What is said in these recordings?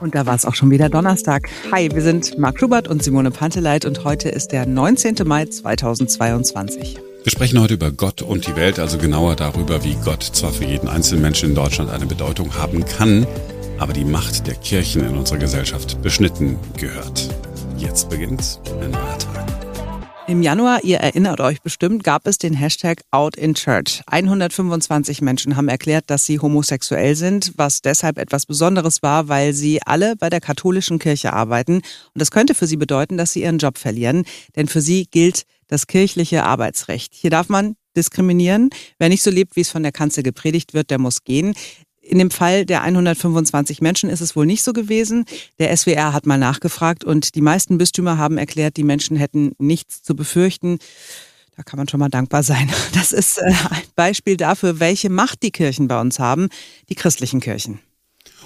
Und da war es auch schon wieder Donnerstag. Hi, wir sind Marc Schubert und Simone Panteleit und heute ist der 19. Mai 2022. Wir sprechen heute über Gott und die Welt, also genauer darüber, wie Gott zwar für jeden einzelnen Menschen in Deutschland eine Bedeutung haben kann, aber die Macht der Kirchen in unserer Gesellschaft beschnitten gehört. Jetzt beginnt ein neuer Tag. Im Januar, ihr erinnert euch bestimmt, gab es den Hashtag Out in Church. 125 Menschen haben erklärt, dass sie homosexuell sind, was deshalb etwas Besonderes war, weil sie alle bei der katholischen Kirche arbeiten. Und das könnte für sie bedeuten, dass sie ihren Job verlieren, denn für sie gilt das kirchliche Arbeitsrecht. Hier darf man diskriminieren. Wer nicht so lebt, wie es von der Kanzel gepredigt wird, der muss gehen. In dem Fall der 125 Menschen ist es wohl nicht so gewesen. Der SWR hat mal nachgefragt und die meisten Bistümer haben erklärt, die Menschen hätten nichts zu befürchten. Da kann man schon mal dankbar sein. Das ist äh, ein Beispiel dafür, welche Macht die Kirchen bei uns haben, die christlichen Kirchen.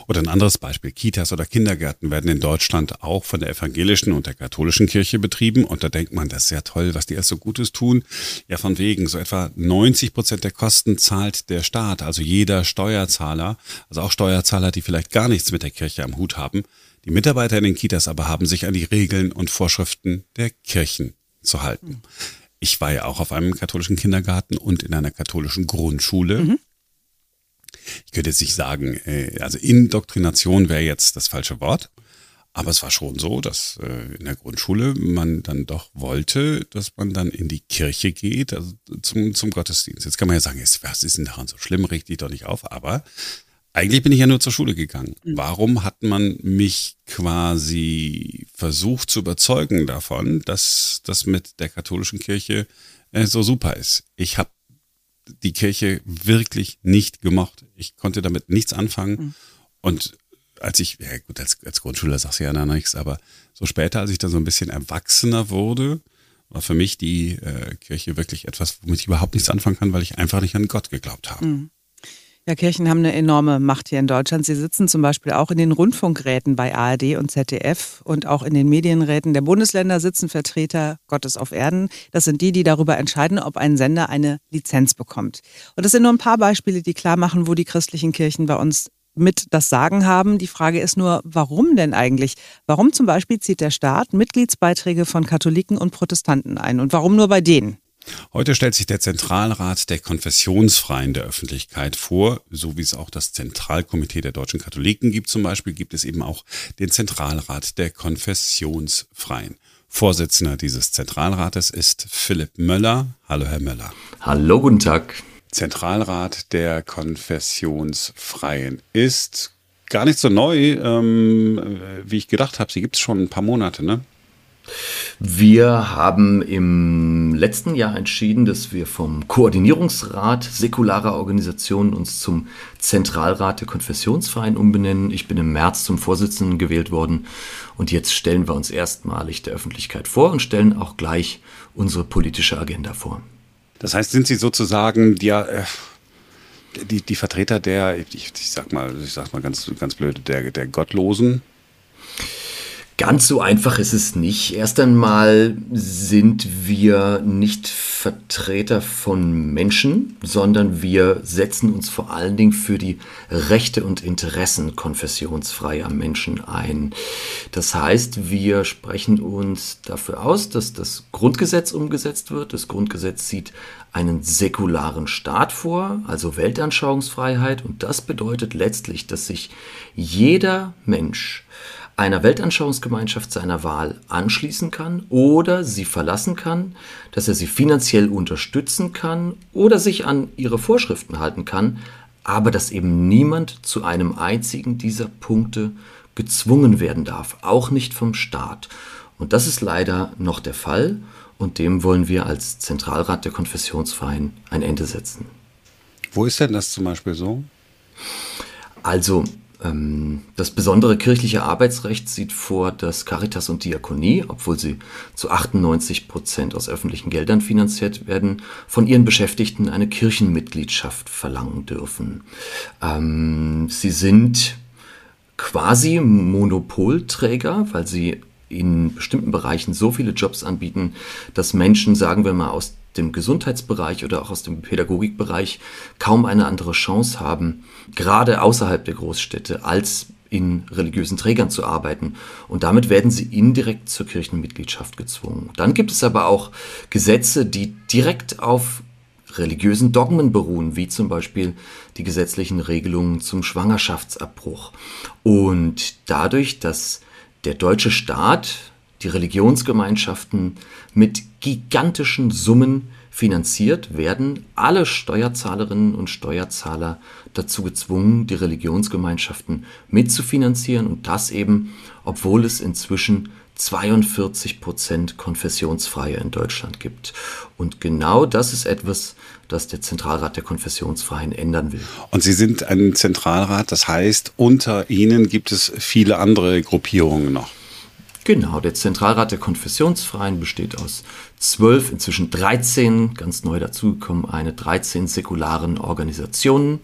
Oder ein anderes Beispiel, Kitas oder Kindergärten werden in Deutschland auch von der evangelischen und der katholischen Kirche betrieben. Und da denkt man, das ist ja toll, was die alles so Gutes tun. Ja, von wegen, so etwa 90 Prozent der Kosten zahlt der Staat, also jeder Steuerzahler, also auch Steuerzahler, die vielleicht gar nichts mit der Kirche am Hut haben. Die Mitarbeiter in den Kitas aber haben sich an die Regeln und Vorschriften der Kirchen zu halten. Ich war ja auch auf einem katholischen Kindergarten und in einer katholischen Grundschule. Mhm ich könnte jetzt nicht sagen, äh, also Indoktrination wäre jetzt das falsche Wort. Aber es war schon so, dass äh, in der Grundschule man dann doch wollte, dass man dann in die Kirche geht, also zum, zum Gottesdienst. Jetzt kann man ja sagen, was ist denn daran so schlimm, richtig doch nicht auf. Aber eigentlich bin ich ja nur zur Schule gegangen. Mhm. Warum hat man mich quasi versucht zu überzeugen davon, dass das mit der katholischen Kirche äh, so super ist? Ich habe die Kirche wirklich nicht gemocht. Ich konnte damit nichts anfangen. Mhm. Und als ich, ja gut, als, als Grundschüler sagst du ja noch nichts, aber so später, als ich dann so ein bisschen erwachsener wurde, war für mich die äh, Kirche wirklich etwas, womit ich überhaupt nichts anfangen kann, weil ich einfach nicht an Gott geglaubt habe. Mhm. Ja, Kirchen haben eine enorme Macht hier in Deutschland. Sie sitzen zum Beispiel auch in den Rundfunkräten bei ARD und ZDF und auch in den Medienräten der Bundesländer sitzen Vertreter Gottes auf Erden. Das sind die, die darüber entscheiden, ob ein Sender eine Lizenz bekommt. Und das sind nur ein paar Beispiele, die klar machen, wo die christlichen Kirchen bei uns mit das Sagen haben. Die Frage ist nur, warum denn eigentlich? Warum zum Beispiel zieht der Staat Mitgliedsbeiträge von Katholiken und Protestanten ein? Und warum nur bei denen? Heute stellt sich der Zentralrat der Konfessionsfreien der Öffentlichkeit vor, so wie es auch das Zentralkomitee der deutschen Katholiken gibt zum Beispiel, gibt es eben auch den Zentralrat der Konfessionsfreien. Vorsitzender dieses Zentralrates ist Philipp Möller. Hallo, Herr Möller. Hallo, guten Tag. Zentralrat der Konfessionsfreien ist gar nicht so neu, ähm, wie ich gedacht habe. Sie gibt es schon ein paar Monate, ne? Wir haben im letzten Jahr entschieden, dass wir vom Koordinierungsrat säkularer Organisationen uns zum Zentralrat der Konfessionsverein umbenennen. Ich bin im März zum Vorsitzenden gewählt worden und jetzt stellen wir uns erstmalig der Öffentlichkeit vor und stellen auch gleich unsere politische Agenda vor. Das heißt, sind Sie sozusagen die, äh, die, die Vertreter der, ich, ich, sag mal, ich sag mal ganz, ganz blöd, der, der Gottlosen? Ganz so einfach ist es nicht. Erst einmal sind wir nicht Vertreter von Menschen, sondern wir setzen uns vor allen Dingen für die Rechte und Interessen konfessionsfreier Menschen ein. Das heißt, wir sprechen uns dafür aus, dass das Grundgesetz umgesetzt wird. Das Grundgesetz sieht einen säkularen Staat vor, also Weltanschauungsfreiheit. Und das bedeutet letztlich, dass sich jeder Mensch einer Weltanschauungsgemeinschaft seiner Wahl anschließen kann oder sie verlassen kann, dass er sie finanziell unterstützen kann oder sich an ihre Vorschriften halten kann, aber dass eben niemand zu einem einzigen dieser Punkte gezwungen werden darf, auch nicht vom Staat. Und das ist leider noch der Fall und dem wollen wir als Zentralrat der Konfessionsverein ein Ende setzen. Wo ist denn das zum Beispiel so? Also das besondere kirchliche Arbeitsrecht sieht vor, dass Caritas und Diakonie, obwohl sie zu 98 Prozent aus öffentlichen Geldern finanziert werden, von ihren Beschäftigten eine Kirchenmitgliedschaft verlangen dürfen. Ähm, sie sind quasi Monopolträger, weil sie in bestimmten Bereichen so viele Jobs anbieten, dass Menschen, sagen wir mal, aus dem Gesundheitsbereich oder auch aus dem Pädagogikbereich kaum eine andere Chance haben, gerade außerhalb der Großstädte, als in religiösen Trägern zu arbeiten. Und damit werden sie indirekt zur Kirchenmitgliedschaft gezwungen. Dann gibt es aber auch Gesetze, die direkt auf religiösen Dogmen beruhen, wie zum Beispiel die gesetzlichen Regelungen zum Schwangerschaftsabbruch. Und dadurch, dass der deutsche Staat die Religionsgemeinschaften mit gigantischen Summen finanziert, werden alle Steuerzahlerinnen und Steuerzahler dazu gezwungen, die Religionsgemeinschaften mitzufinanzieren und das eben, obwohl es inzwischen 42 Prozent Konfessionsfreie in Deutschland gibt. Und genau das ist etwas, das der Zentralrat der Konfessionsfreien ändern will. Und Sie sind ein Zentralrat, das heißt, unter Ihnen gibt es viele andere Gruppierungen noch. Genau, der Zentralrat der Konfessionsfreien besteht aus zwölf, inzwischen 13, ganz neu dazugekommen, eine 13 säkularen Organisationen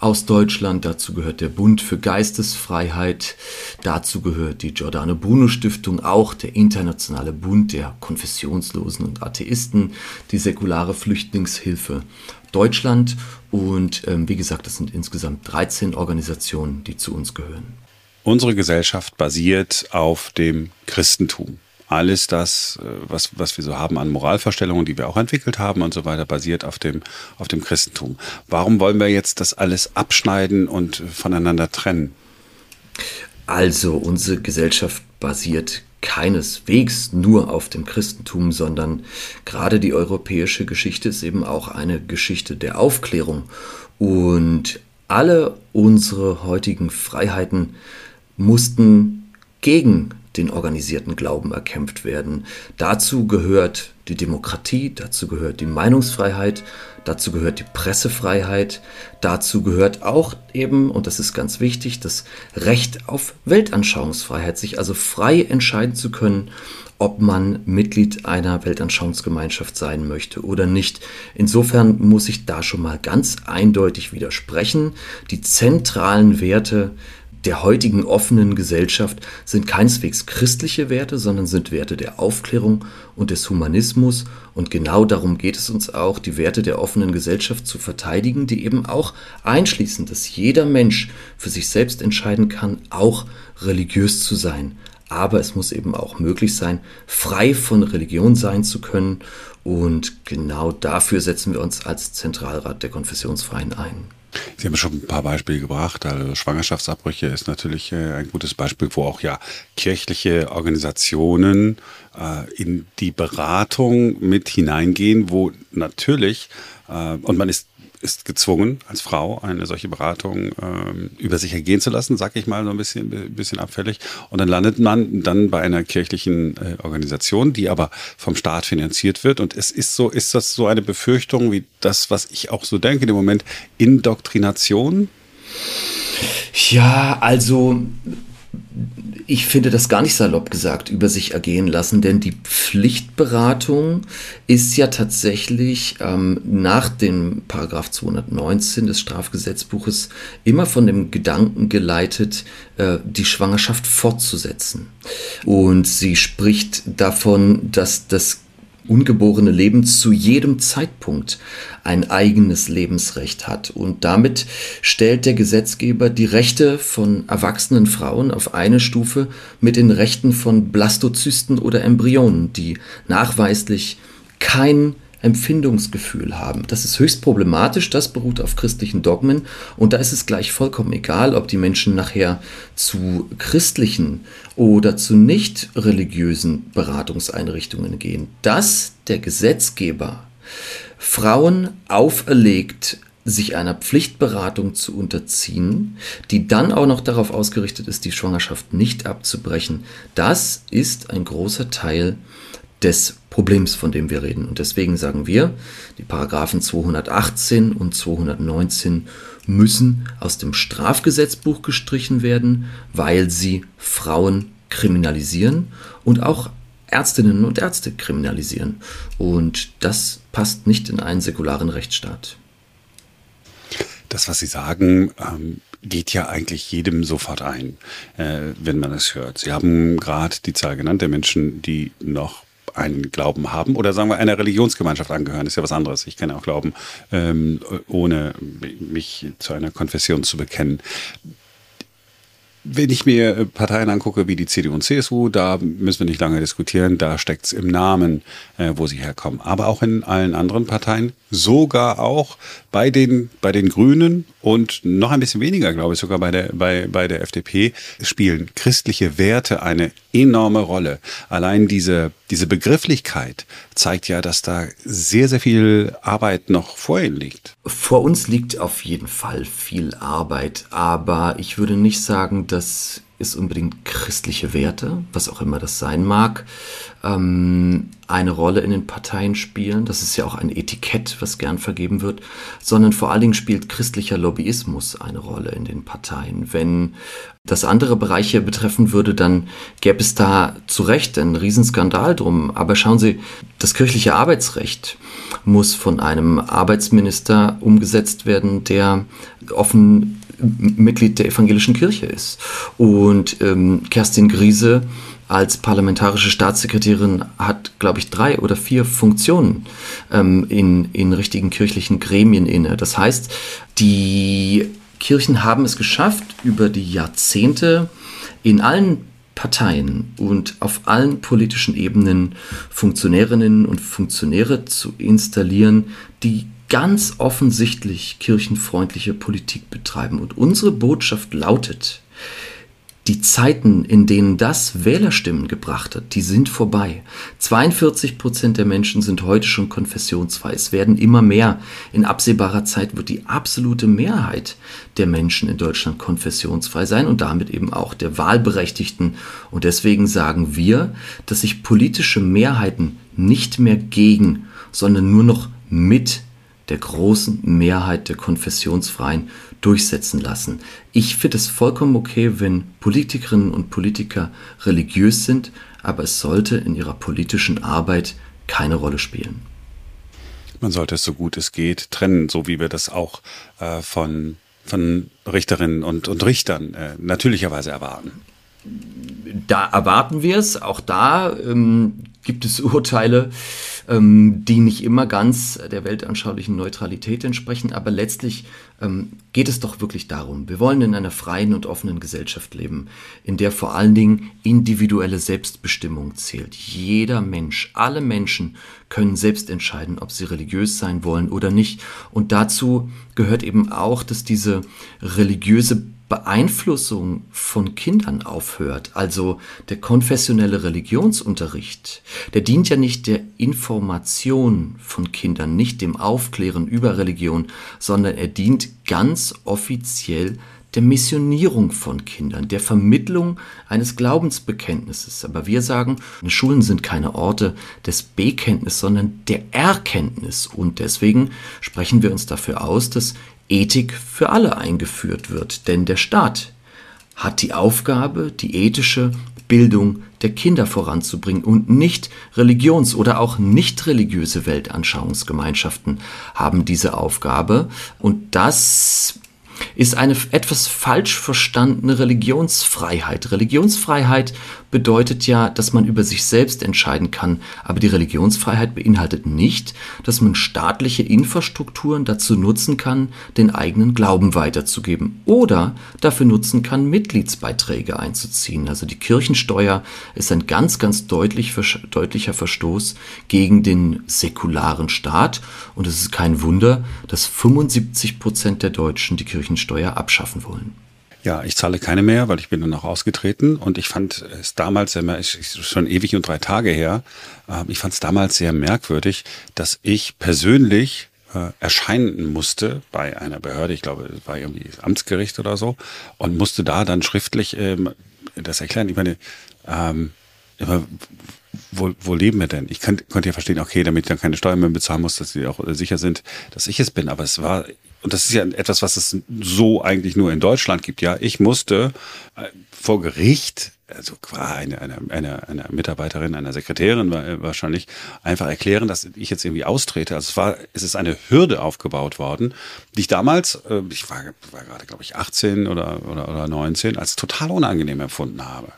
aus Deutschland. Dazu gehört der Bund für Geistesfreiheit, dazu gehört die Giordano Bruno Stiftung, auch der Internationale Bund der Konfessionslosen und Atheisten, die säkulare Flüchtlingshilfe Deutschland und ähm, wie gesagt, das sind insgesamt 13 Organisationen, die zu uns gehören. Unsere Gesellschaft basiert auf dem Christentum. Alles das, äh, was, was wir so haben an Moralvorstellungen, die wir auch entwickelt haben und so weiter, basiert auf dem, auf dem Christentum. Warum wollen wir jetzt das alles abschneiden und voneinander trennen? Also unsere Gesellschaft basiert keineswegs nur auf dem Christentum, sondern gerade die europäische Geschichte ist eben auch eine Geschichte der Aufklärung. Und alle unsere heutigen Freiheiten mussten gegen den organisierten Glauben erkämpft werden. Dazu gehört die Demokratie, dazu gehört die Meinungsfreiheit, dazu gehört die Pressefreiheit, dazu gehört auch eben, und das ist ganz wichtig, das Recht auf Weltanschauungsfreiheit, sich also frei entscheiden zu können, ob man Mitglied einer Weltanschauungsgemeinschaft sein möchte oder nicht. Insofern muss ich da schon mal ganz eindeutig widersprechen. Die zentralen Werte der heutigen offenen Gesellschaft sind keineswegs christliche Werte, sondern sind Werte der Aufklärung und des Humanismus. Und genau darum geht es uns auch, die Werte der offenen Gesellschaft zu verteidigen, die eben auch einschließen, dass jeder Mensch für sich selbst entscheiden kann, auch religiös zu sein. Aber es muss eben auch möglich sein, frei von Religion sein zu können. Und genau dafür setzen wir uns als Zentralrat der Konfessionsfreien ein. Sie haben schon ein paar Beispiele gebracht. Also Schwangerschaftsabbrüche ist natürlich äh, ein gutes Beispiel, wo auch ja kirchliche Organisationen äh, in die Beratung mit hineingehen, wo natürlich, äh, und man ist ist gezwungen, als Frau eine solche Beratung ähm, über sich ergehen zu lassen, sag ich mal so ein bisschen, bisschen abfällig. Und dann landet man dann bei einer kirchlichen äh, Organisation, die aber vom Staat finanziert wird. Und es ist so, ist das so eine Befürchtung wie das, was ich auch so denke im Moment, Indoktrination? Ja, also ich finde das gar nicht salopp gesagt, über sich ergehen lassen, denn die Pflichtberatung ist ja tatsächlich ähm, nach dem Paragraph 219 des Strafgesetzbuches immer von dem Gedanken geleitet, äh, die Schwangerschaft fortzusetzen. Und sie spricht davon, dass das ungeborene Leben zu jedem Zeitpunkt ein eigenes Lebensrecht hat. Und damit stellt der Gesetzgeber die Rechte von erwachsenen Frauen auf eine Stufe mit den Rechten von Blastozysten oder Embryonen, die nachweislich kein Empfindungsgefühl haben. Das ist höchst problematisch, das beruht auf christlichen Dogmen und da ist es gleich vollkommen egal, ob die Menschen nachher zu christlichen oder zu nicht religiösen Beratungseinrichtungen gehen. Dass der Gesetzgeber Frauen auferlegt, sich einer Pflichtberatung zu unterziehen, die dann auch noch darauf ausgerichtet ist, die Schwangerschaft nicht abzubrechen, das ist ein großer Teil des Problems, von dem wir reden. Und deswegen sagen wir, die Paragraphen 218 und 219 müssen aus dem Strafgesetzbuch gestrichen werden, weil sie Frauen kriminalisieren und auch Ärztinnen und Ärzte kriminalisieren. Und das passt nicht in einen säkularen Rechtsstaat. Das, was Sie sagen, ähm, geht ja eigentlich jedem sofort ein, äh, wenn man es hört. Sie haben gerade die Zahl genannt der Menschen, die noch einen Glauben haben oder sagen wir einer Religionsgemeinschaft angehören, ist ja was anderes. Ich kann auch glauben, ähm, ohne mich zu einer Konfession zu bekennen. Wenn ich mir äh, Parteien angucke wie die CDU und CSU, da müssen wir nicht lange diskutieren, da steckt es im Namen, äh, wo sie herkommen. Aber auch in allen anderen Parteien, sogar auch bei den, bei den Grünen und noch ein bisschen weniger, glaube ich, sogar bei der, bei, bei der FDP, spielen christliche Werte eine enorme Rolle. Allein diese, diese Begrifflichkeit zeigt ja, dass da sehr, sehr viel Arbeit noch vor ihnen liegt. Vor uns liegt auf jeden Fall viel Arbeit, aber ich würde nicht sagen, dass es unbedingt christliche Werte, was auch immer das sein mag, ähm, eine Rolle in den Parteien spielen. Das ist ja auch ein Etikett, was gern vergeben wird, sondern vor allen Dingen spielt christlicher Lobbyismus eine Rolle in den Parteien. Wenn das andere Bereiche betreffen würde, dann gäbe es da zu Recht einen Riesenskandal drum. Aber schauen Sie, das kirchliche Arbeitsrecht muss von einem Arbeitsminister umgesetzt werden, der offen Mitglied der evangelischen Kirche ist. Und ähm, Kerstin Griese als parlamentarische Staatssekretärin hat, glaube ich, drei oder vier Funktionen ähm, in, in richtigen kirchlichen Gremien inne. Das heißt, die Kirchen haben es geschafft, über die Jahrzehnte in allen Parteien und auf allen politischen Ebenen Funktionärinnen und Funktionäre zu installieren, die ganz offensichtlich kirchenfreundliche Politik betreiben. Und unsere Botschaft lautet, die Zeiten, in denen das Wählerstimmen gebracht hat, die sind vorbei. 42 Prozent der Menschen sind heute schon konfessionsfrei. Es werden immer mehr. In absehbarer Zeit wird die absolute Mehrheit der Menschen in Deutschland konfessionsfrei sein und damit eben auch der Wahlberechtigten. Und deswegen sagen wir, dass sich politische Mehrheiten nicht mehr gegen, sondern nur noch mit der großen Mehrheit der Konfessionsfreien durchsetzen lassen. Ich finde es vollkommen okay, wenn Politikerinnen und Politiker religiös sind, aber es sollte in ihrer politischen Arbeit keine Rolle spielen. Man sollte es so gut es geht trennen, so wie wir das auch äh, von, von Richterinnen und, und Richtern äh, natürlicherweise erwarten. Da erwarten wir es. Auch da ähm, gibt es Urteile, ähm, die nicht immer ganz der weltanschaulichen Neutralität entsprechen, aber letztlich ähm, geht es doch wirklich darum, wir wollen in einer freien und offenen Gesellschaft leben, in der vor allen Dingen individuelle Selbstbestimmung zählt. Jeder Mensch, alle Menschen können selbst entscheiden, ob sie religiös sein wollen oder nicht. Und dazu gehört eben auch, dass diese religiöse Beeinflussung von Kindern aufhört, also der konfessionelle Religionsunterricht, der dient ja nicht der Information von Kindern, nicht dem Aufklären über Religion, sondern er dient ganz offiziell der Missionierung von Kindern, der Vermittlung eines Glaubensbekenntnisses. Aber wir sagen, Schulen sind keine Orte des Bekenntnisses, sondern der Erkenntnis. Und deswegen sprechen wir uns dafür aus, dass Ethik für alle eingeführt wird, denn der Staat hat die Aufgabe, die ethische Bildung der Kinder voranzubringen und nicht religions- oder auch nicht religiöse Weltanschauungsgemeinschaften haben diese Aufgabe und das ist eine etwas falsch verstandene Religionsfreiheit. Religionsfreiheit bedeutet ja, dass man über sich selbst entscheiden kann, aber die Religionsfreiheit beinhaltet nicht, dass man staatliche Infrastrukturen dazu nutzen kann, den eigenen Glauben weiterzugeben oder dafür nutzen kann, Mitgliedsbeiträge einzuziehen. Also die Kirchensteuer ist ein ganz, ganz deutlich, deutlicher Verstoß gegen den säkularen Staat und es ist kein Wunder, dass 75 Prozent der Deutschen die Kirchensteuer abschaffen wollen. Ja, ich zahle keine mehr, weil ich bin dann auch ausgetreten und ich fand es damals, schon ewig und drei Tage her, ähm, ich fand es damals sehr merkwürdig, dass ich persönlich äh, erscheinen musste bei einer Behörde, ich glaube, es war irgendwie Amtsgericht oder so, und musste da dann schriftlich ähm, das erklären. Ich meine, ähm, wo, wo leben wir denn? Ich könnt, konnte ja verstehen, okay, damit ich dann keine Steuern mehr bezahlen muss, dass sie auch sicher sind, dass ich es bin. Aber es war und das ist ja etwas, was es so eigentlich nur in Deutschland gibt, ja, ich musste äh, vor Gericht, also eine, eine, eine, eine Mitarbeiterin, einer Sekretärin wahrscheinlich, einfach erklären, dass ich jetzt irgendwie austrete. Also es war, es ist eine Hürde aufgebaut worden, die ich damals, äh, ich war, war gerade, glaube ich, 18 oder, oder, oder 19, als total unangenehm empfunden habe.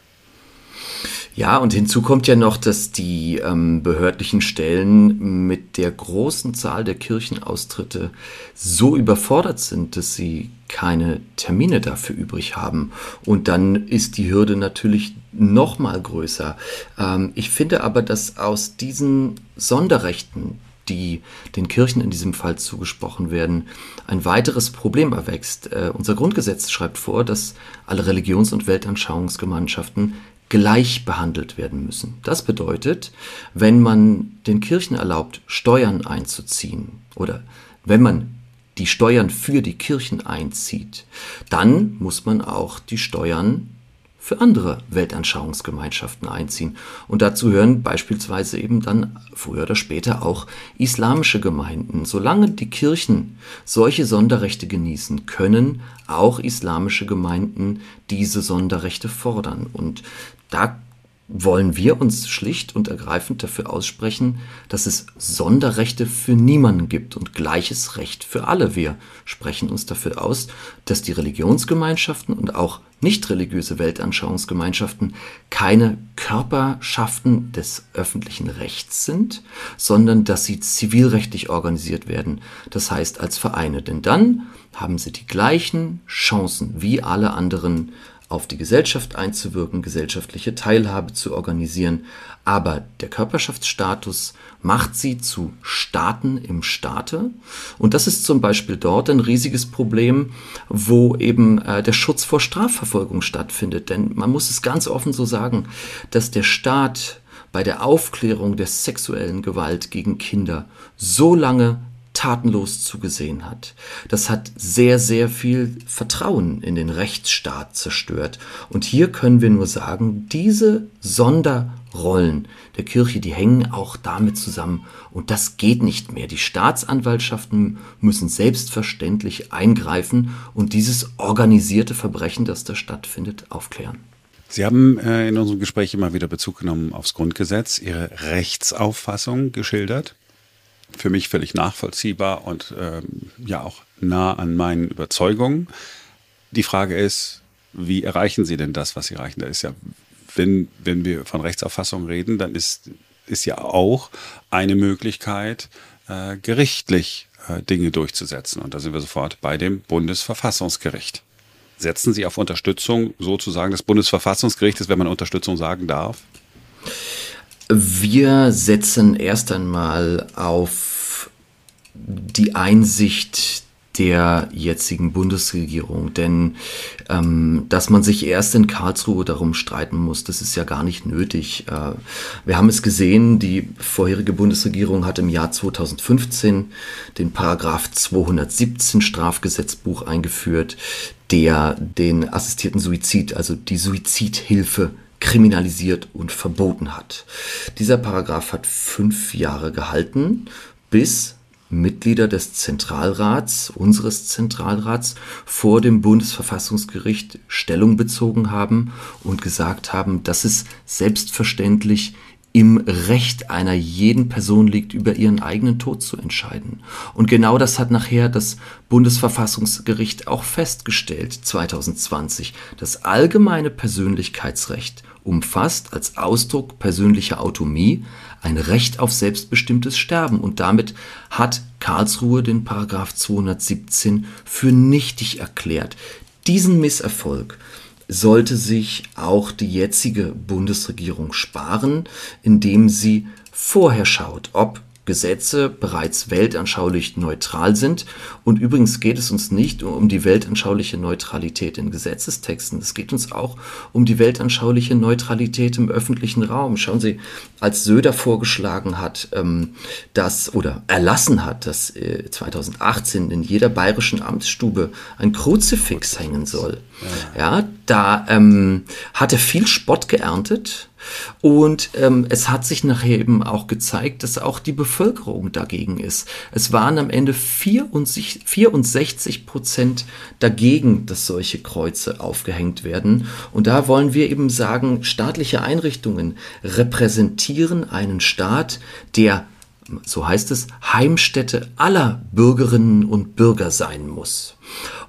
Ja, und hinzu kommt ja noch, dass die ähm, behördlichen Stellen mit der großen Zahl der Kirchenaustritte so überfordert sind, dass sie keine Termine dafür übrig haben. Und dann ist die Hürde natürlich noch mal größer. Ähm, ich finde aber, dass aus diesen Sonderrechten, die den Kirchen in diesem Fall zugesprochen werden, ein weiteres Problem erwächst. Äh, unser Grundgesetz schreibt vor, dass alle Religions- und Weltanschauungsgemeinschaften gleich behandelt werden müssen. Das bedeutet, wenn man den Kirchen erlaubt, Steuern einzuziehen oder wenn man die Steuern für die Kirchen einzieht, dann muss man auch die Steuern für andere Weltanschauungsgemeinschaften einziehen. Und dazu hören beispielsweise eben dann früher oder später auch islamische Gemeinden. Solange die Kirchen solche Sonderrechte genießen, können auch islamische Gemeinden diese Sonderrechte fordern. Und da wollen wir uns schlicht und ergreifend dafür aussprechen, dass es Sonderrechte für niemanden gibt und gleiches Recht für alle. Wir sprechen uns dafür aus, dass die Religionsgemeinschaften und auch nicht religiöse Weltanschauungsgemeinschaften keine Körperschaften des öffentlichen Rechts sind, sondern dass sie zivilrechtlich organisiert werden, das heißt als Vereine. Denn dann haben sie die gleichen Chancen wie alle anderen auf die Gesellschaft einzuwirken, gesellschaftliche Teilhabe zu organisieren, aber der Körperschaftsstatus macht sie zu Staaten im Staate. Und das ist zum Beispiel dort ein riesiges Problem, wo eben äh, der Schutz vor Strafverfolgung stattfindet. Denn man muss es ganz offen so sagen, dass der Staat bei der Aufklärung der sexuellen Gewalt gegen Kinder so lange tatenlos zugesehen hat. Das hat sehr, sehr viel Vertrauen in den Rechtsstaat zerstört. Und hier können wir nur sagen, diese Sonderrollen der Kirche, die hängen auch damit zusammen. Und das geht nicht mehr. Die Staatsanwaltschaften müssen selbstverständlich eingreifen und dieses organisierte Verbrechen, das da stattfindet, aufklären. Sie haben äh, in unserem Gespräch immer wieder Bezug genommen aufs Grundgesetz, Ihre Rechtsauffassung geschildert für mich völlig nachvollziehbar und ähm, ja auch nah an meinen Überzeugungen. Die Frage ist, wie erreichen Sie denn das, was Sie erreichen? Da ist ja, wenn, wenn wir von Rechtsauffassung reden, dann ist, ist ja auch eine Möglichkeit, äh, gerichtlich äh, Dinge durchzusetzen. Und da sind wir sofort bei dem Bundesverfassungsgericht. Setzen Sie auf Unterstützung sozusagen des Bundesverfassungsgerichtes, wenn man Unterstützung sagen darf? Wir setzen erst einmal auf die Einsicht der jetzigen Bundesregierung. Denn ähm, dass man sich erst in Karlsruhe darum streiten muss, das ist ja gar nicht nötig. Äh, wir haben es gesehen, die vorherige Bundesregierung hat im Jahr 2015 den Paragraph 217 Strafgesetzbuch eingeführt, der den assistierten Suizid, also die Suizidhilfe kriminalisiert und verboten hat. Dieser Paragraph hat fünf Jahre gehalten, bis Mitglieder des Zentralrats, unseres Zentralrats, vor dem Bundesverfassungsgericht Stellung bezogen haben und gesagt haben, dass es selbstverständlich im Recht einer jeden Person liegt, über ihren eigenen Tod zu entscheiden. Und genau das hat nachher das Bundesverfassungsgericht auch festgestellt, 2020. Das allgemeine Persönlichkeitsrecht umfasst als Ausdruck persönlicher Autonomie ein Recht auf selbstbestimmtes Sterben und damit hat Karlsruhe den Paragraph 217 für nichtig erklärt. Diesen Misserfolg sollte sich auch die jetzige Bundesregierung sparen, indem sie vorher schaut, ob Gesetze bereits weltanschaulich neutral sind. Und übrigens geht es uns nicht um die weltanschauliche Neutralität in Gesetzestexten. Es geht uns auch um die weltanschauliche Neutralität im öffentlichen Raum. Schauen Sie, als Söder vorgeschlagen hat, ähm, dass oder erlassen hat, dass äh, 2018 in jeder bayerischen Amtsstube ein Kruzifix hängen soll, ja, da ähm, hat er viel Spott geerntet und ähm, es hat sich nachher eben auch gezeigt, dass auch die Bevölkerung dagegen ist. Es waren am Ende 64, 64 Prozent dagegen, dass solche Kreuze aufgehängt werden. Und da wollen wir eben sagen, staatliche Einrichtungen repräsentieren einen Staat, der so heißt es, Heimstätte aller Bürgerinnen und Bürger sein muss.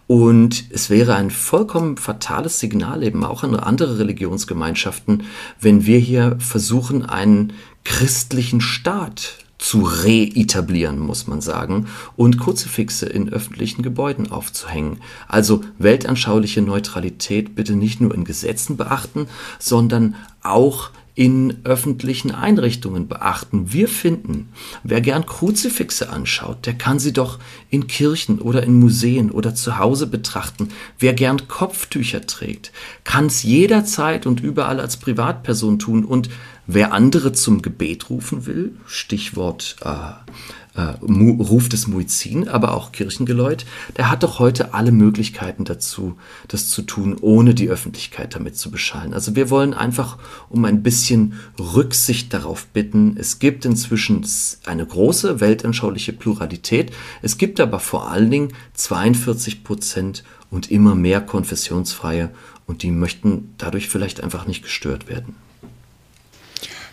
Und es wäre ein vollkommen fatales Signal eben auch an andere Religionsgemeinschaften, wenn wir hier versuchen, einen christlichen Staat zu reetablieren, muss man sagen, und Kruzifixe in öffentlichen Gebäuden aufzuhängen. Also weltanschauliche Neutralität bitte nicht nur in Gesetzen beachten, sondern auch in öffentlichen Einrichtungen beachten. Wir finden, wer gern Kruzifixe anschaut, der kann sie doch in Kirchen oder in Museen oder zu Hause betrachten. Wer gern Kopftücher trägt, kann es jederzeit und überall als Privatperson tun. Und wer andere zum Gebet rufen will, Stichwort äh, äh, Ruf des Muizin, aber auch Kirchengeläut, der hat doch heute alle Möglichkeiten dazu, das zu tun, ohne die Öffentlichkeit damit zu beschallen. Also wir wollen einfach um ein bisschen Rücksicht darauf bitten. Es gibt inzwischen eine große weltanschauliche Pluralität. Es gibt aber vor allen Dingen 42 Prozent und immer mehr Konfessionsfreie und die möchten dadurch vielleicht einfach nicht gestört werden.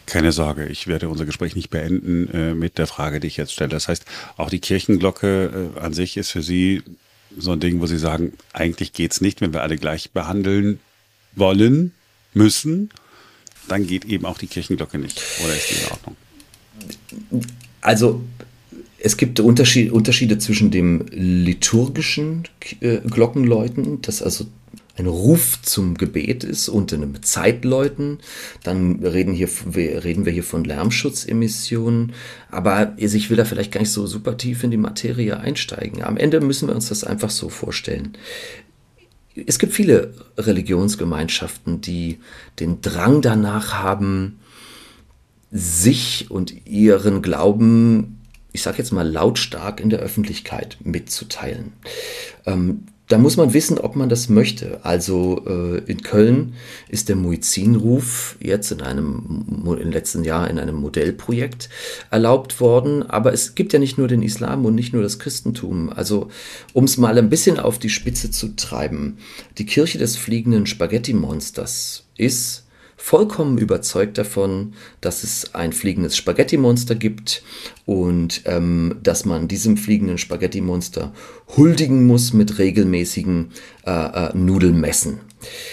Keine Sorge, ich werde unser Gespräch nicht beenden äh, mit der Frage, die ich jetzt stelle. Das heißt, auch die Kirchenglocke äh, an sich ist für Sie so ein Ding, wo Sie sagen, eigentlich geht es nicht, wenn wir alle gleich behandeln wollen, müssen, dann geht eben auch die Kirchenglocke nicht. Oder ist die in Ordnung? Also es gibt Unterschiede, Unterschiede zwischen dem liturgischen äh, Glockenläuten, das also ein Ruf zum Gebet ist und einem Zeitläuten. Dann reden, hier, reden wir hier von Lärmschutzemissionen. Aber ich will da vielleicht gar nicht so super tief in die Materie einsteigen. Am Ende müssen wir uns das einfach so vorstellen. Es gibt viele Religionsgemeinschaften, die den Drang danach haben, sich und ihren Glauben, ich sage jetzt mal lautstark in der Öffentlichkeit mitzuteilen. Ähm, da muss man wissen, ob man das möchte. Also äh, in Köln ist der Muizzinruf jetzt in einem im letzten Jahr in einem Modellprojekt erlaubt worden. Aber es gibt ja nicht nur den Islam und nicht nur das Christentum. Also um es mal ein bisschen auf die Spitze zu treiben, die Kirche des fliegenden Spaghetti-Monsters ist vollkommen überzeugt davon, dass es ein fliegendes Spaghetti-Monster gibt und ähm, dass man diesem fliegenden Spaghetti-Monster huldigen muss mit regelmäßigen äh, äh, Nudelmessen.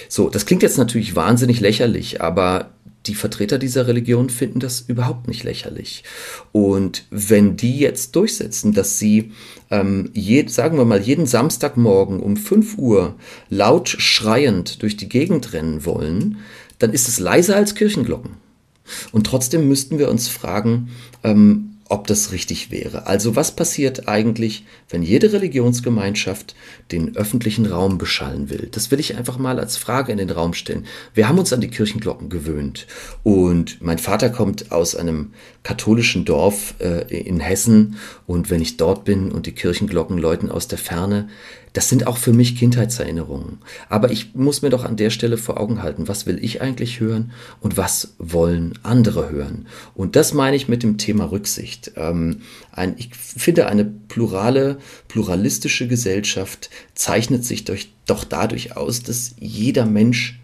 So, das klingt jetzt natürlich wahnsinnig lächerlich, aber die Vertreter dieser Religion finden das überhaupt nicht lächerlich. Und wenn die jetzt durchsetzen, dass sie, ähm, je, sagen wir mal, jeden Samstagmorgen um 5 Uhr laut schreiend durch die Gegend rennen wollen, dann ist es leiser als Kirchenglocken. Und trotzdem müssten wir uns fragen, ähm, ob das richtig wäre. Also was passiert eigentlich, wenn jede Religionsgemeinschaft den öffentlichen Raum beschallen will? Das will ich einfach mal als Frage in den Raum stellen. Wir haben uns an die Kirchenglocken gewöhnt und mein Vater kommt aus einem katholischen Dorf äh, in Hessen und wenn ich dort bin und die Kirchenglocken läuten aus der Ferne, das sind auch für mich Kindheitserinnerungen. Aber ich muss mir doch an der Stelle vor Augen halten, was will ich eigentlich hören und was wollen andere hören. Und das meine ich mit dem Thema Rücksicht. Ähm, ein, ich finde, eine plurale, pluralistische Gesellschaft zeichnet sich durch, doch dadurch aus, dass jeder Mensch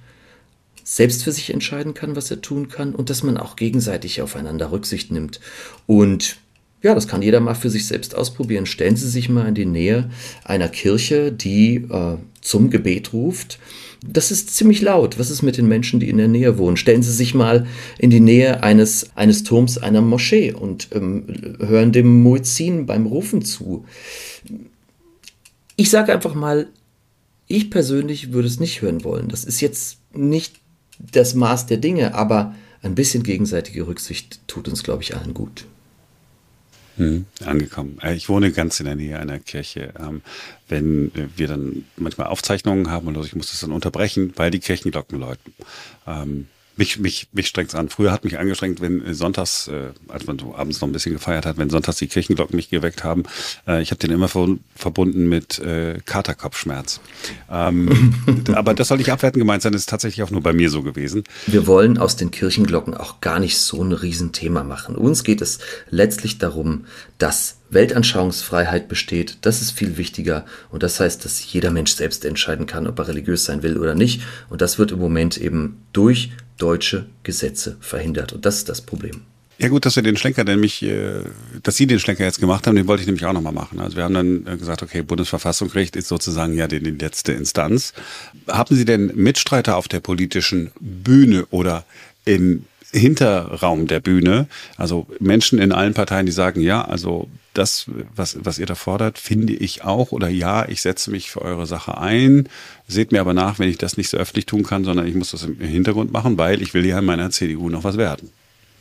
selbst für sich entscheiden kann, was er tun kann und dass man auch gegenseitig aufeinander Rücksicht nimmt. Und ja, das kann jeder mal für sich selbst ausprobieren. Stellen Sie sich mal in die Nähe einer Kirche, die äh, zum Gebet ruft. Das ist ziemlich laut. Was ist mit den Menschen, die in der Nähe wohnen? Stellen Sie sich mal in die Nähe eines, eines Turms einer Moschee und ähm, hören dem Muezzin beim Rufen zu. Ich sage einfach mal, ich persönlich würde es nicht hören wollen. Das ist jetzt nicht das Maß der Dinge, aber ein bisschen gegenseitige Rücksicht tut uns, glaube ich, allen gut. Hm, angekommen. Äh, ich wohne ganz in der Nähe einer Kirche. Ähm, wenn wir dann manchmal Aufzeichnungen haben oder ich muss das dann unterbrechen, weil die Kirchenglocken läuten. Mich, mich, mich strengt es an. Früher hat mich angestrengt, wenn äh, sonntags, äh, als man so abends noch ein bisschen gefeiert hat, wenn sonntags die Kirchenglocken mich geweckt haben. Äh, ich habe den immer verbunden mit äh, Katerkopfschmerz. Ähm, aber das soll nicht abwertend gemeint sein, das ist tatsächlich auch nur bei mir so gewesen. Wir wollen aus den Kirchenglocken auch gar nicht so ein Riesenthema machen. Uns geht es letztlich darum, dass Weltanschauungsfreiheit besteht, das ist viel wichtiger und das heißt, dass jeder Mensch selbst entscheiden kann, ob er religiös sein will oder nicht und das wird im Moment eben durch deutsche Gesetze verhindert. Und das ist das Problem. Ja gut, dass wir den Schlenker, nämlich, äh, dass Sie den Schlenker jetzt gemacht haben, den wollte ich nämlich auch nochmal machen. Also wir haben dann äh, gesagt, okay, Bundesverfassungsgericht ist sozusagen ja die, letzte Instanz. Haben Sie denn Mitstreiter auf der politischen Bühne oder im Hinterraum der Bühne? Also Menschen in allen Parteien, die sagen, ja, also das, was, was ihr da fordert, finde ich auch oder ja, ich setze mich für eure Sache ein. Seht mir aber nach, wenn ich das nicht so öffentlich tun kann, sondern ich muss das im Hintergrund machen, weil ich will ja in meiner CDU noch was werden.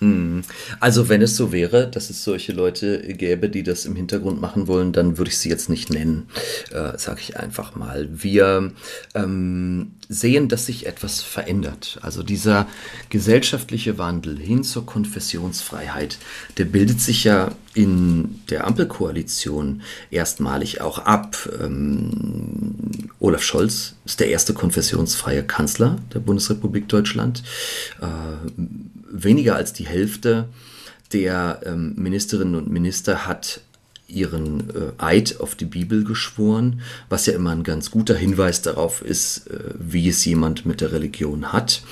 Hm. Also wenn es so wäre, dass es solche Leute gäbe, die das im Hintergrund machen wollen, dann würde ich sie jetzt nicht nennen, äh, sage ich einfach mal. Wir ähm, sehen, dass sich etwas verändert. Also dieser gesellschaftliche Wandel hin zur Konfessionsfreiheit, der bildet sich ja in der Ampelkoalition erstmalig auch ab. Ähm, Olaf Scholz ist der erste konfessionsfreie Kanzler der Bundesrepublik Deutschland. Äh, weniger als die Hälfte der ähm, Ministerinnen und Minister hat ihren äh, Eid auf die Bibel geschworen, was ja immer ein ganz guter Hinweis darauf ist, äh, wie es jemand mit der Religion hat.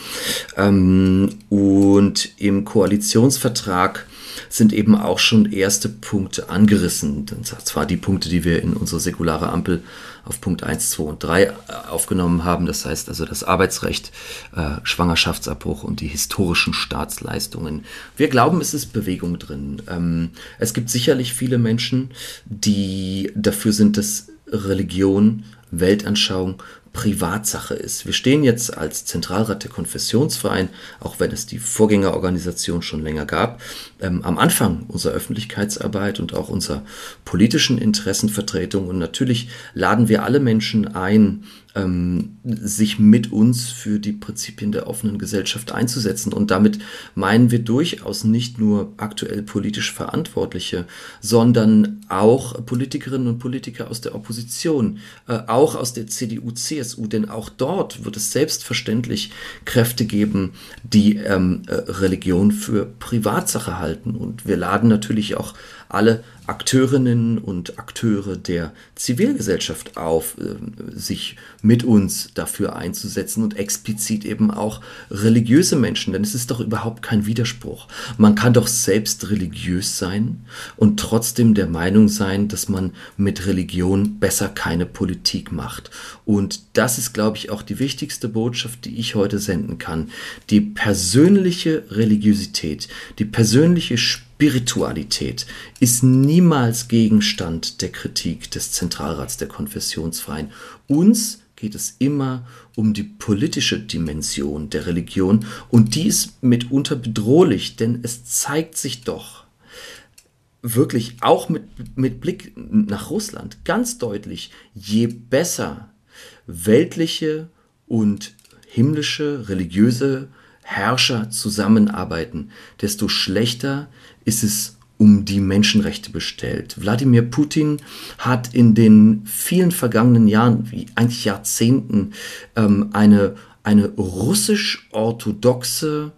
Ähm, und im Koalitionsvertrag sind eben auch schon erste Punkte angerissen. Und zwar die Punkte, die wir in unsere säkulare Ampel auf Punkt 1, 2 und 3 äh, aufgenommen haben. Das heißt also das Arbeitsrecht, äh, Schwangerschaftsabbruch und die historischen Staatsleistungen. Wir glauben, es ist Bewegung drin. Ähm, es gibt sicherlich viele Menschen, die dafür sind, dass Religion, Weltanschauung Privatsache ist. Wir stehen jetzt als Zentralrat der Konfessionsverein, auch wenn es die Vorgängerorganisation schon länger gab, ähm, am Anfang unserer Öffentlichkeitsarbeit und auch unserer politischen Interessenvertretung. Und natürlich laden wir alle Menschen ein, ähm, sich mit uns für die Prinzipien der offenen Gesellschaft einzusetzen. Und damit meinen wir durchaus nicht nur aktuell politisch Verantwortliche, sondern auch Politikerinnen und Politiker aus der Opposition, äh, auch aus der CDU, CSU, denn auch dort wird es selbstverständlich Kräfte geben, die ähm, äh, Religion für Privatsache halten. Und wir laden natürlich auch alle Akteurinnen und Akteure der Zivilgesellschaft auf, äh, sich mit uns dafür einzusetzen und explizit eben auch religiöse Menschen, denn es ist doch überhaupt kein Widerspruch. Man kann doch selbst religiös sein und trotzdem der Meinung sein, dass man mit Religion besser keine Politik macht. Und das ist, glaube ich, auch die wichtigste Botschaft, die ich heute senden kann. Die persönliche Religiosität, die persönliche Spiritualität ist niemals Gegenstand der Kritik des Zentralrats der Konfessionsfreien. Uns geht es immer um die politische Dimension der Religion und die ist mitunter bedrohlich, denn es zeigt sich doch wirklich auch mit, mit Blick nach Russland ganz deutlich, je besser weltliche und himmlische, religiöse Herrscher zusammenarbeiten, desto schlechter ist es um die Menschenrechte bestellt. Wladimir Putin hat in den vielen vergangenen Jahren, wie eigentlich Jahrzehnten, ähm, eine, eine russisch-orthodoxe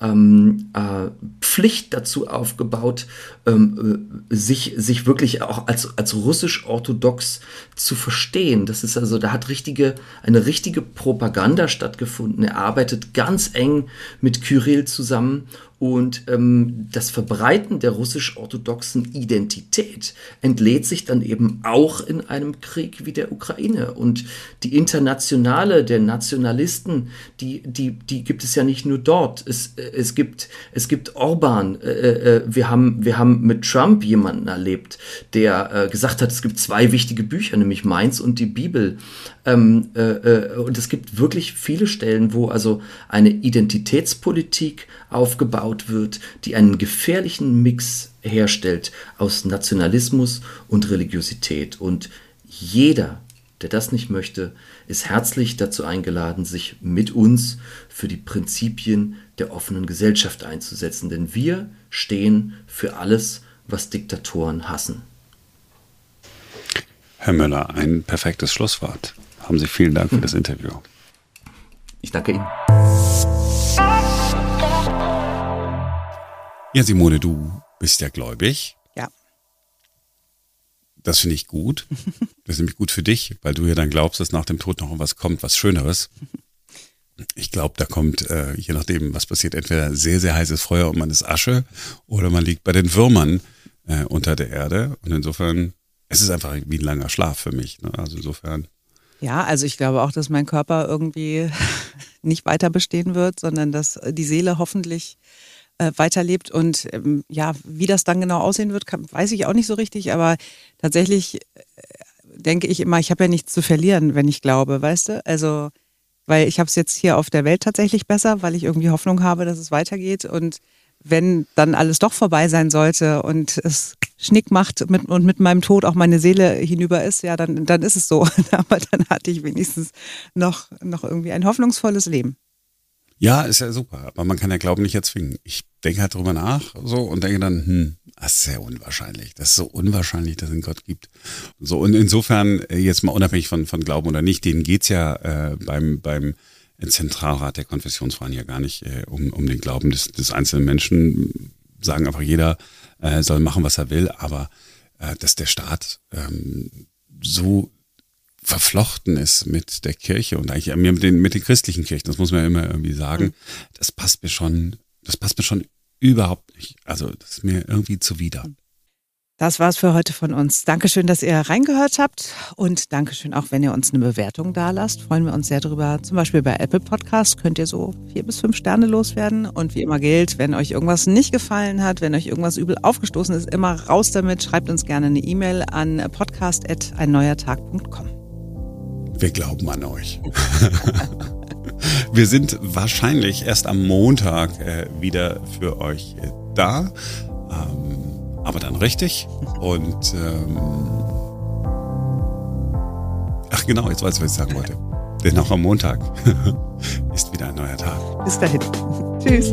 ähm, äh, Pflicht dazu aufgebaut, ähm, äh, sich, sich wirklich auch als, als russisch-orthodox zu verstehen. Das ist also, da hat richtige, eine richtige Propaganda stattgefunden. Er arbeitet ganz eng mit Kyrill zusammen und ähm, das Verbreiten der russisch-orthodoxen Identität entlädt sich dann eben auch in einem Krieg wie der Ukraine. Und die Internationale der Nationalisten, die, die, die gibt es ja nicht nur dort. Es, es, gibt, es gibt Orban. Äh, äh, wir, haben, wir haben mit Trump jemanden erlebt, der äh, gesagt hat, es gibt zwei wichtige Bücher, nämlich Mainz und die Bibel. Ähm, äh, äh, und es gibt wirklich viele Stellen, wo also eine Identitätspolitik aufgebaut wird, die einen gefährlichen Mix herstellt aus Nationalismus und Religiosität. Und jeder, der das nicht möchte, ist herzlich dazu eingeladen, sich mit uns für die Prinzipien der offenen Gesellschaft einzusetzen. Denn wir stehen für alles, was Diktatoren hassen. Herr Möller, ein perfektes Schlusswort. Haben Sie vielen Dank für das Interview. Ich danke Ihnen. Ja, Simone, du bist ja gläubig. Ja. Das finde ich gut. Das ist nämlich gut für dich, weil du ja dann glaubst, dass nach dem Tod noch was kommt, was Schöneres. Ich glaube, da kommt, äh, je nachdem, was passiert, entweder sehr, sehr heißes Feuer und man ist Asche oder man liegt bei den Würmern äh, unter der Erde. Und insofern, es ist einfach wie ein langer Schlaf für mich. Ne? Also insofern. Ja, also ich glaube auch, dass mein Körper irgendwie nicht weiter bestehen wird, sondern dass die Seele hoffentlich äh, weiterlebt. Und ähm, ja, wie das dann genau aussehen wird, kann, weiß ich auch nicht so richtig. Aber tatsächlich äh, denke ich immer, ich habe ja nichts zu verlieren, wenn ich glaube, weißt du? Also, weil ich habe es jetzt hier auf der Welt tatsächlich besser, weil ich irgendwie Hoffnung habe, dass es weitergeht. Und wenn dann alles doch vorbei sein sollte und es Schnick macht mit, und mit meinem Tod auch meine Seele hinüber ist, ja, dann, dann ist es so. Aber dann hatte ich wenigstens noch, noch irgendwie ein hoffnungsvolles Leben. Ja, ist ja super, aber man kann ja Glauben nicht erzwingen. Ich denke halt drüber nach so und denke dann, hm, das ist sehr unwahrscheinlich. Das ist so unwahrscheinlich, dass es einen Gott gibt. So, und insofern, äh, jetzt mal unabhängig von, von Glauben oder nicht, denen geht's ja äh, beim, beim Zentralrat der Konfessionsfreien ja gar nicht äh, um, um den Glauben des, des einzelnen Menschen. Sagen einfach, jeder äh, soll machen, was er will, aber äh, dass der Staat ähm, so verflochten ist mit der Kirche und eigentlich mit den, mit den christlichen Kirchen, das muss man ja immer irgendwie sagen, mhm. das passt mir schon, das passt mir schon überhaupt nicht. Also das ist mir irgendwie zuwider. Das war's für heute von uns. Dankeschön, dass ihr reingehört habt und Dankeschön auch, wenn ihr uns eine Bewertung da lasst. Freuen wir uns sehr drüber. Zum Beispiel bei Apple Podcasts könnt ihr so vier bis fünf Sterne loswerden. Und wie immer gilt, wenn euch irgendwas nicht gefallen hat, wenn euch irgendwas übel aufgestoßen ist, immer raus damit. Schreibt uns gerne eine E-Mail an podcast.einneuertag.com. Wir glauben an euch. wir sind wahrscheinlich erst am Montag äh, wieder für euch äh, da. Ähm, aber dann richtig. Und ähm, ach genau, jetzt weiß ich, was ich sagen wollte. Denn auch am Montag ist wieder ein neuer Tag. Bis dahin. Tschüss.